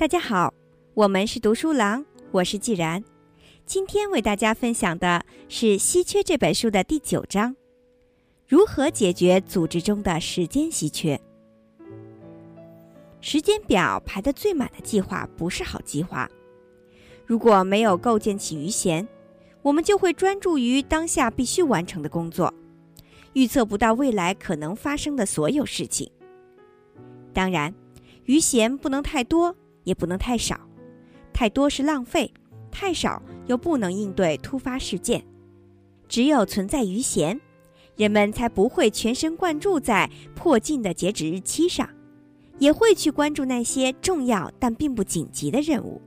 大家好，我们是读书郎，我是既然。今天为大家分享的是《稀缺》这本书的第九章：如何解决组织中的时间稀缺。时间表排得最满的计划不是好计划。如果没有构建起余弦，我们就会专注于当下必须完成的工作，预测不到未来可能发生的所有事情。当然，余弦不能太多。也不能太少，太多是浪费，太少又不能应对突发事件。只有存在余弦，人们才不会全神贯注在迫近的截止日期上，也会去关注那些重要但并不紧急的任务。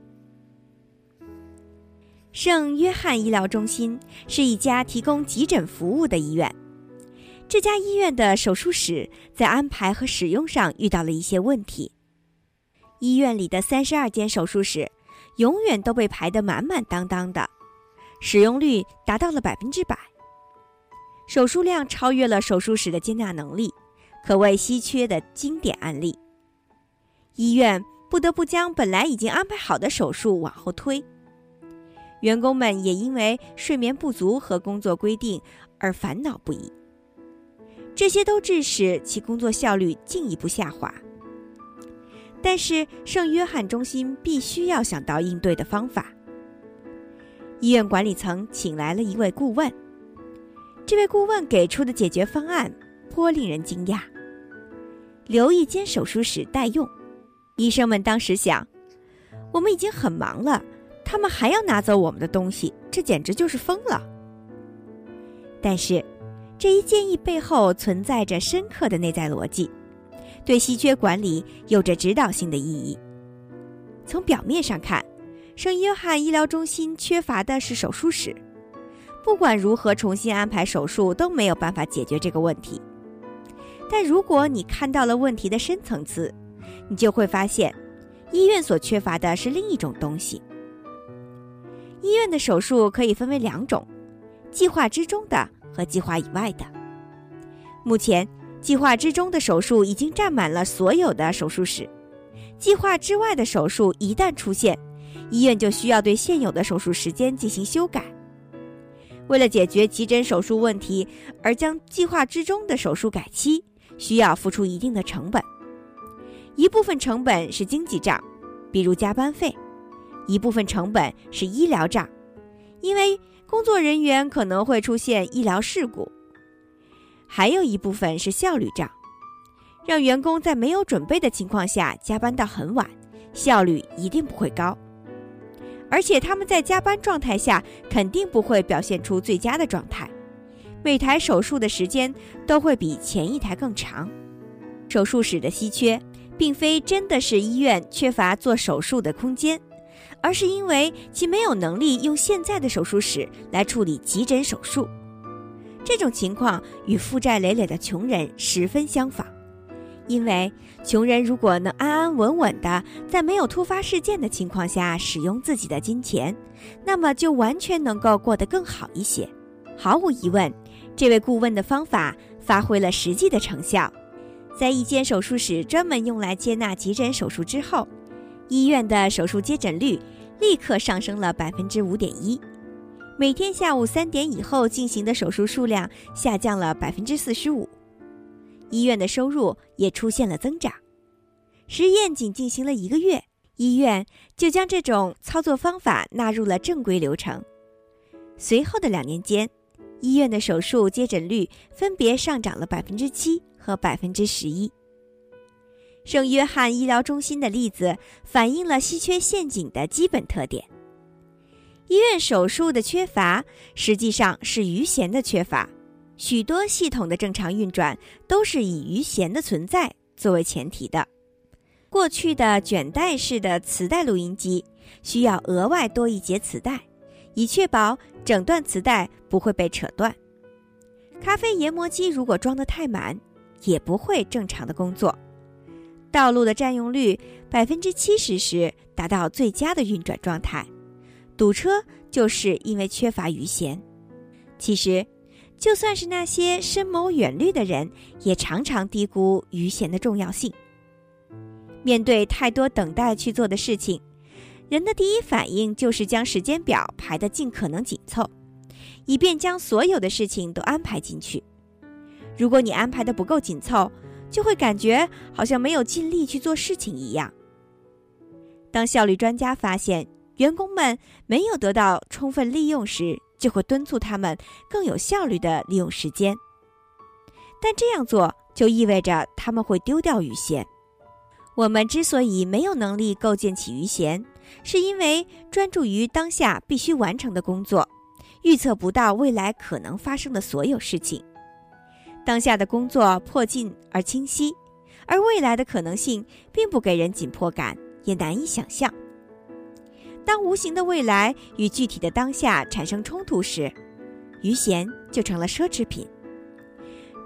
圣约翰医疗中心是一家提供急诊服务的医院。这家医院的手术室在安排和使用上遇到了一些问题。医院里的三十二间手术室，永远都被排得满满当当的，使用率达到了百分之百。手术量超越了手术室的接纳能力，可谓稀缺的经典案例。医院不得不将本来已经安排好的手术往后推，员工们也因为睡眠不足和工作规定而烦恼不已，这些都致使其工作效率进一步下滑。但是圣约翰中心必须要想到应对的方法。医院管理层请来了一位顾问，这位顾问给出的解决方案颇令人惊讶：留一间手术室待用。医生们当时想，我们已经很忙了，他们还要拿走我们的东西，这简直就是疯了。但是，这一建议背后存在着深刻的内在逻辑。对稀缺管理有着指导性的意义。从表面上看，圣约翰医疗中心缺乏的是手术室，不管如何重新安排手术都没有办法解决这个问题。但如果你看到了问题的深层次，你就会发现，医院所缺乏的是另一种东西。医院的手术可以分为两种：计划之中的和计划以外的。目前。计划之中的手术已经占满了所有的手术室，计划之外的手术一旦出现，医院就需要对现有的手术时间进行修改。为了解决急诊手术问题而将计划之中的手术改期，需要付出一定的成本。一部分成本是经济账，比如加班费；一部分成本是医疗账，因为工作人员可能会出现医疗事故。还有一部分是效率账，让员工在没有准备的情况下加班到很晚，效率一定不会高。而且他们在加班状态下肯定不会表现出最佳的状态，每台手术的时间都会比前一台更长。手术室的稀缺，并非真的是医院缺乏做手术的空间，而是因为其没有能力用现在的手术室来处理急诊手术。这种情况与负债累累的穷人十分相仿，因为穷人如果能安安稳稳的在没有突发事件的情况下使用自己的金钱，那么就完全能够过得更好一些。毫无疑问，这位顾问的方法发挥了实际的成效。在一间手术室专门用来接纳急诊手术之后，医院的手术接诊率立刻上升了百分之五点一。每天下午三点以后进行的手术数量下降了百分之四十五，医院的收入也出现了增长。实验仅进行了一个月，医院就将这种操作方法纳入了正规流程。随后的两年间，医院的手术接诊率分别上涨了百分之七和百分之十一。圣约翰医疗中心的例子反映了稀缺陷阱的基本特点。医院手术的缺乏，实际上是余弦的缺乏。许多系统的正常运转都是以余弦的存在作为前提的。过去的卷带式的磁带录音机需要额外多一节磁带，以确保整段磁带不会被扯断。咖啡研磨机如果装得太满，也不会正常的工作。道路的占用率百分之七十时达到最佳的运转状态。堵车就是因为缺乏余弦。其实，就算是那些深谋远虑的人，也常常低估余弦的重要性。面对太多等待去做的事情，人的第一反应就是将时间表排得尽可能紧凑，以便将所有的事情都安排进去。如果你安排的不够紧凑，就会感觉好像没有尽力去做事情一样。当效率专家发现员工们没有得到充分利用时，就会敦促他们更有效率地利用时间。但这样做就意味着他们会丢掉余弦。我们之所以没有能力构建起余弦，是因为专注于当下必须完成的工作，预测不到未来可能发生的所有事情。当下的工作迫近而清晰，而未来的可能性并不给人紧迫感，也难以想象。当无形的未来与具体的当下产生冲突时，余弦就成了奢侈品。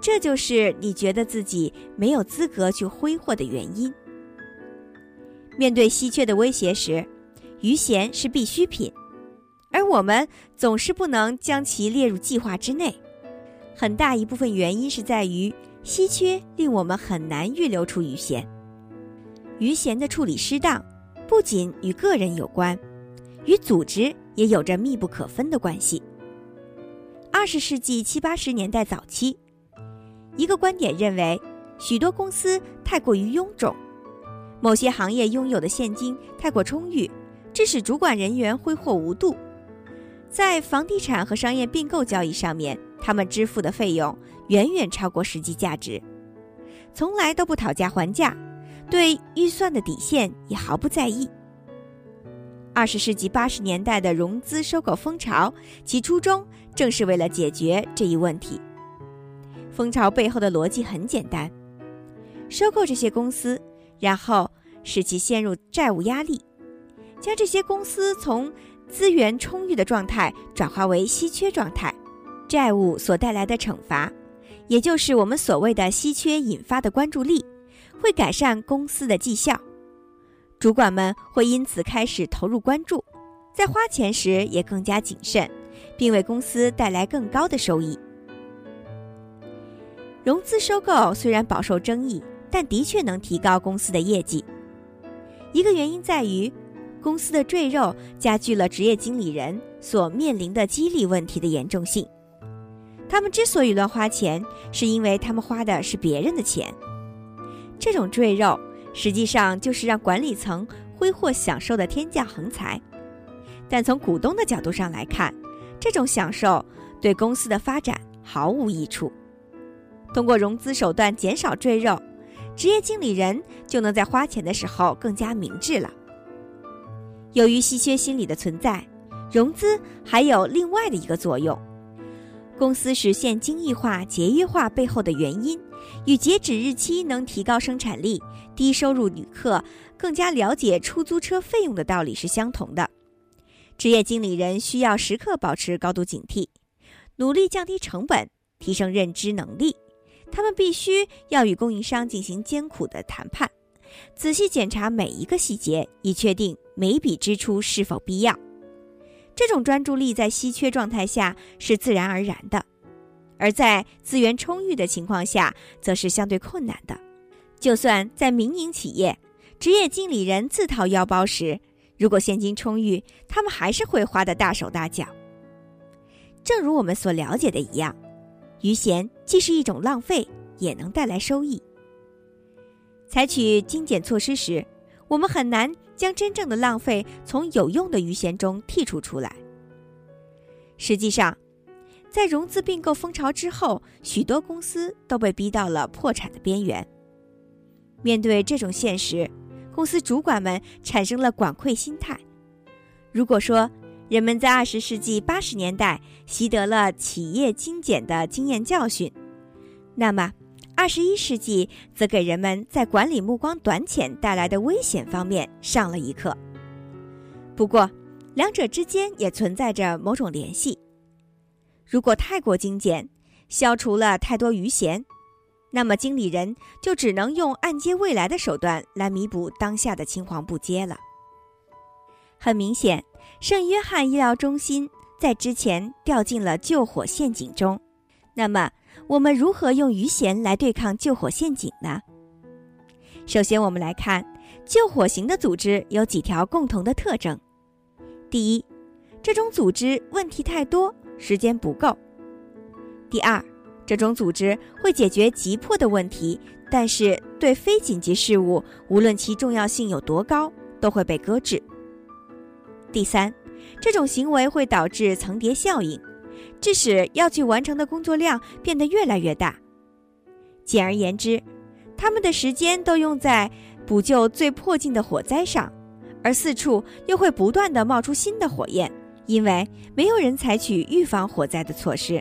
这就是你觉得自己没有资格去挥霍的原因。面对稀缺的威胁时，余弦是必需品，而我们总是不能将其列入计划之内。很大一部分原因是在于稀缺令我们很难预留出余弦。余弦的处理失当，不仅与个人有关，与组织也有着密不可分的关系。二十世纪七八十年代早期，一个观点认为，许多公司太过于臃肿，某些行业拥有的现金太过充裕，致使主管人员挥霍无度。在房地产和商业并购交易上面，他们支付的费用远远超过实际价值，从来都不讨价还价，对预算的底线也毫不在意。二十世纪八十年代的融资收购风潮，其初衷正是为了解决这一问题。风潮背后的逻辑很简单：收购这些公司，然后使其陷入债务压力，将这些公司从资源充裕的状态转化为稀缺状态，债务所带来的惩罚，也就是我们所谓的稀缺引发的关注力，会改善公司的绩效。主管们会因此开始投入关注，在花钱时也更加谨慎，并为公司带来更高的收益。融资收购虽然饱受争议，但的确能提高公司的业绩。一个原因在于。公司的赘肉加剧了职业经理人所面临的激励问题的严重性。他们之所以乱花钱，是因为他们花的是别人的钱。这种赘肉实际上就是让管理层挥霍享受的天价横财。但从股东的角度上来看，这种享受对公司的发展毫无益处。通过融资手段减少赘肉，职业经理人就能在花钱的时候更加明智了。由于稀缺心理的存在，融资还有另外的一个作用。公司实现精益化、节约化背后的原因，与截止日期能提高生产力、低收入旅客更加了解出租车费用的道理是相同的。职业经理人需要时刻保持高度警惕，努力降低成本，提升认知能力。他们必须要与供应商进行艰苦的谈判。仔细检查每一个细节，以确定每笔支出是否必要。这种专注力在稀缺状态下是自然而然的，而在资源充裕的情况下，则是相对困难的。就算在民营企业，职业经理人自掏腰包时，如果现金充裕，他们还是会花得大手大脚。正如我们所了解的一样，余弦既是一种浪费，也能带来收益。采取精简措施时，我们很难将真正的浪费从有用的余弦中剔除出来。实际上，在融资并购风潮之后，许多公司都被逼到了破产的边缘。面对这种现实，公司主管们产生了管窥心态。如果说人们在二十世纪八十年代习得了企业精简的经验教训，那么。二十一世纪则给人们在管理目光短浅带来的危险方面上了一课。不过，两者之间也存在着某种联系。如果太过精简，消除了太多余弦，那么经理人就只能用按揭未来的手段来弥补当下的青黄不接了。很明显，圣约翰医疗中心在之前掉进了救火陷阱中。那么，我们如何用余弦来对抗救火陷阱呢？首先，我们来看救火型的组织有几条共同的特征：第一，这种组织问题太多，时间不够；第二，这种组织会解决急迫的问题，但是对非紧急事务，无论其重要性有多高，都会被搁置；第三，这种行为会导致层叠效应，致使要去完成的工作量变得越来越大。简而言之，他们的时间都用在。补救最迫近的火灾上，而四处又会不断的冒出新的火焰，因为没有人采取预防火灾的措施。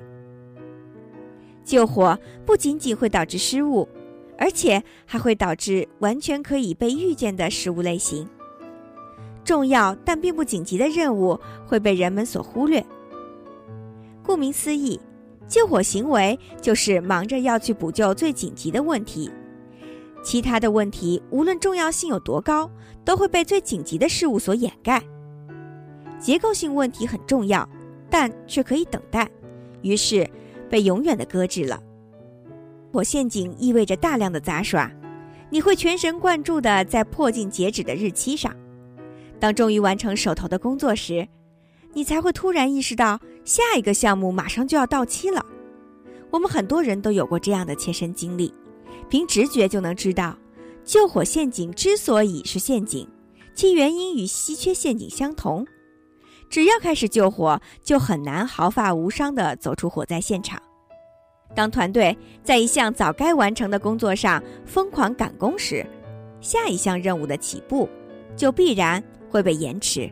救火不仅仅会导致失误，而且还会导致完全可以被预见的失误类型。重要但并不紧急的任务会被人们所忽略。顾名思义，救火行为就是忙着要去补救最紧急的问题。其他的问题，无论重要性有多高，都会被最紧急的事物所掩盖。结构性问题很重要，但却可以等待，于是被永远的搁置了。火陷阱意味着大量的杂耍，你会全神贯注地在迫近截止的日期上。当终于完成手头的工作时，你才会突然意识到下一个项目马上就要到期了。我们很多人都有过这样的切身经历。凭直觉就能知道，救火陷阱之所以是陷阱，其原因与稀缺陷阱相同。只要开始救火，就很难毫发无伤地走出火灾现场。当团队在一项早该完成的工作上疯狂赶工时，下一项任务的起步就必然会被延迟。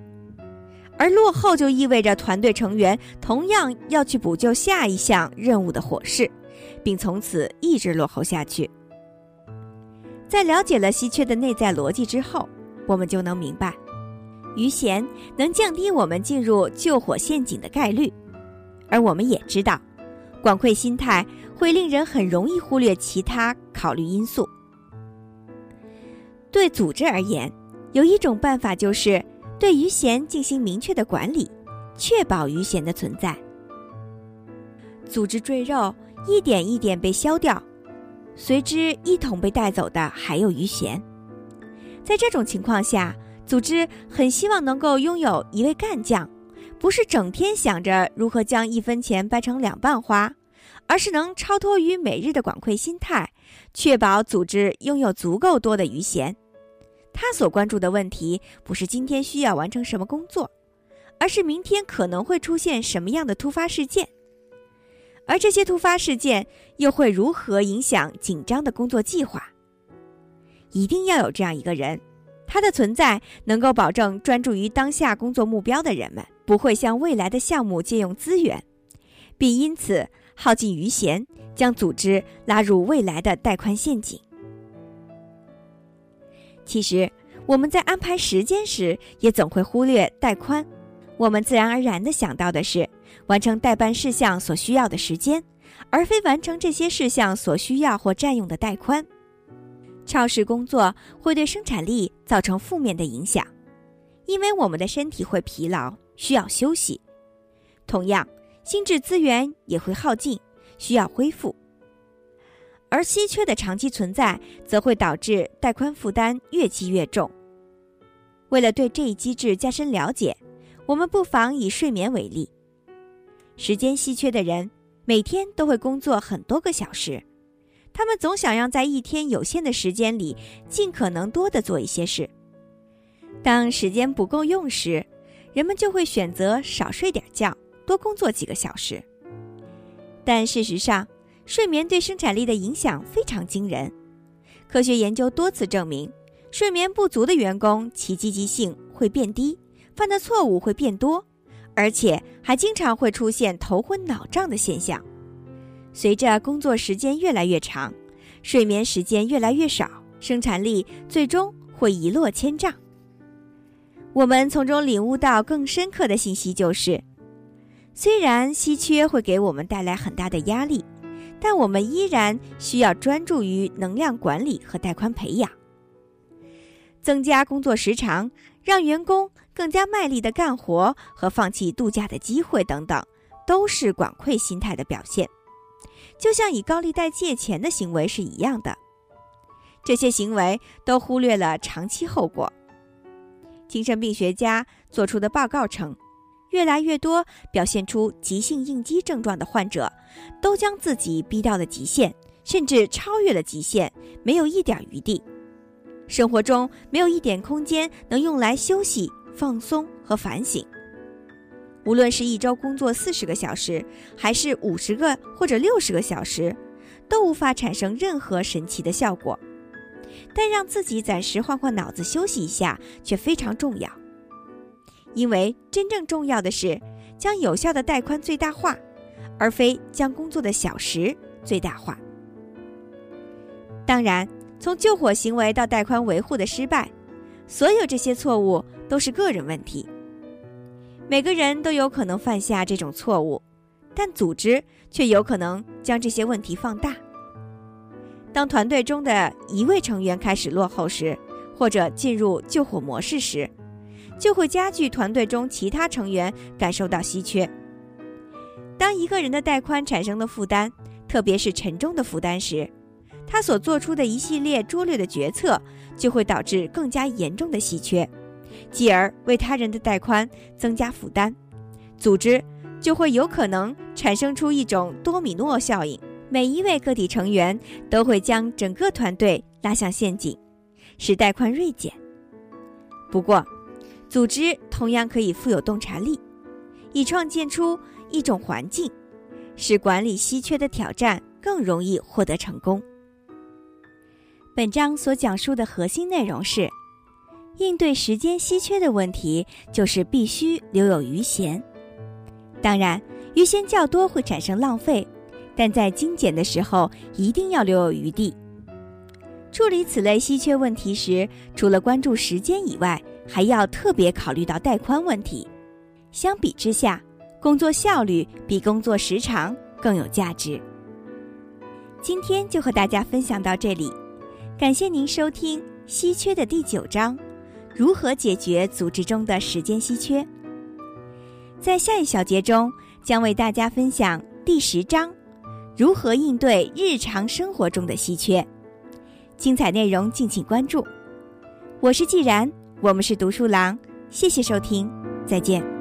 而落后就意味着团队成员同样要去补救下一项任务的火势，并从此一直落后下去。在了解了稀缺的内在逻辑之后，我们就能明白，余弦能降低我们进入救火陷阱的概率，而我们也知道，广馈心态会令人很容易忽略其他考虑因素。对组织而言，有一种办法就是对余弦进行明确的管理，确保余弦的存在。组织赘肉一点一点被消掉。随之一同被带走的还有余弦。在这种情况下，组织很希望能够拥有一位干将，不是整天想着如何将一分钱掰成两半花，而是能超脱于每日的管窥心态，确保组织拥有足够多的余闲。他所关注的问题不是今天需要完成什么工作，而是明天可能会出现什么样的突发事件。而这些突发事件又会如何影响紧张的工作计划？一定要有这样一个人，它的存在能够保证专注于当下工作目标的人们不会向未来的项目借用资源，并因此耗尽余弦，将组织拉入未来的带宽陷阱。其实我们在安排时间时，也总会忽略带宽。我们自然而然地想到的是。完成代办事项所需要的时间，而非完成这些事项所需要或占用的带宽。超时工作会对生产力造成负面的影响，因为我们的身体会疲劳，需要休息。同样，心智资源也会耗尽，需要恢复。而稀缺的长期存在，则会导致带宽负担越积越重。为了对这一机制加深了解，我们不妨以睡眠为例。时间稀缺的人，每天都会工作很多个小时，他们总想要在一天有限的时间里，尽可能多的做一些事。当时间不够用时，人们就会选择少睡点觉，多工作几个小时。但事实上，睡眠对生产力的影响非常惊人。科学研究多次证明，睡眠不足的员工其积极性会变低，犯的错误会变多。而且还经常会出现头昏脑胀的现象。随着工作时间越来越长，睡眠时间越来越少，生产力最终会一落千丈。我们从中领悟到更深刻的信息就是：虽然稀缺会给我们带来很大的压力，但我们依然需要专注于能量管理和带宽培养，增加工作时长，让员工。更加卖力的干活和放弃度假的机会等等，都是管窥心态的表现。就像以高利贷借钱的行为是一样的。这些行为都忽略了长期后果。精神病学家做出的报告称，越来越多表现出急性应激症状的患者，都将自己逼到了极限，甚至超越了极限，没有一点余地。生活中没有一点空间能用来休息、放松和反省。无论是一周工作四十个小时，还是五十个或者六十个小时，都无法产生任何神奇的效果。但让自己暂时换换脑子、休息一下，却非常重要。因为真正重要的是将有效的带宽最大化，而非将工作的小时最大化。当然。从救火行为到带宽维护的失败，所有这些错误都是个人问题。每个人都有可能犯下这种错误，但组织却有可能将这些问题放大。当团队中的一位成员开始落后时，或者进入救火模式时，就会加剧团队中其他成员感受到稀缺。当一个人的带宽产生的负担，特别是沉重的负担时，他所做出的一系列拙劣的决策，就会导致更加严重的稀缺，继而为他人的带宽增加负担，组织就会有可能产生出一种多米诺效应，每一位个体成员都会将整个团队拉向陷阱，使带宽锐减。不过，组织同样可以富有洞察力，以创建出一种环境，使管理稀缺的挑战更容易获得成功。本章所讲述的核心内容是，应对时间稀缺的问题，就是必须留有余弦。当然，余弦较多会产生浪费，但在精简的时候一定要留有余地。处理此类稀缺问题时，除了关注时间以外，还要特别考虑到带宽问题。相比之下，工作效率比工作时长更有价值。今天就和大家分享到这里。感谢您收听《稀缺》的第九章，如何解决组织中的时间稀缺。在下一小节中，将为大家分享第十章，如何应对日常生活中的稀缺。精彩内容敬请关注。我是既然，我们是读书郎，谢谢收听，再见。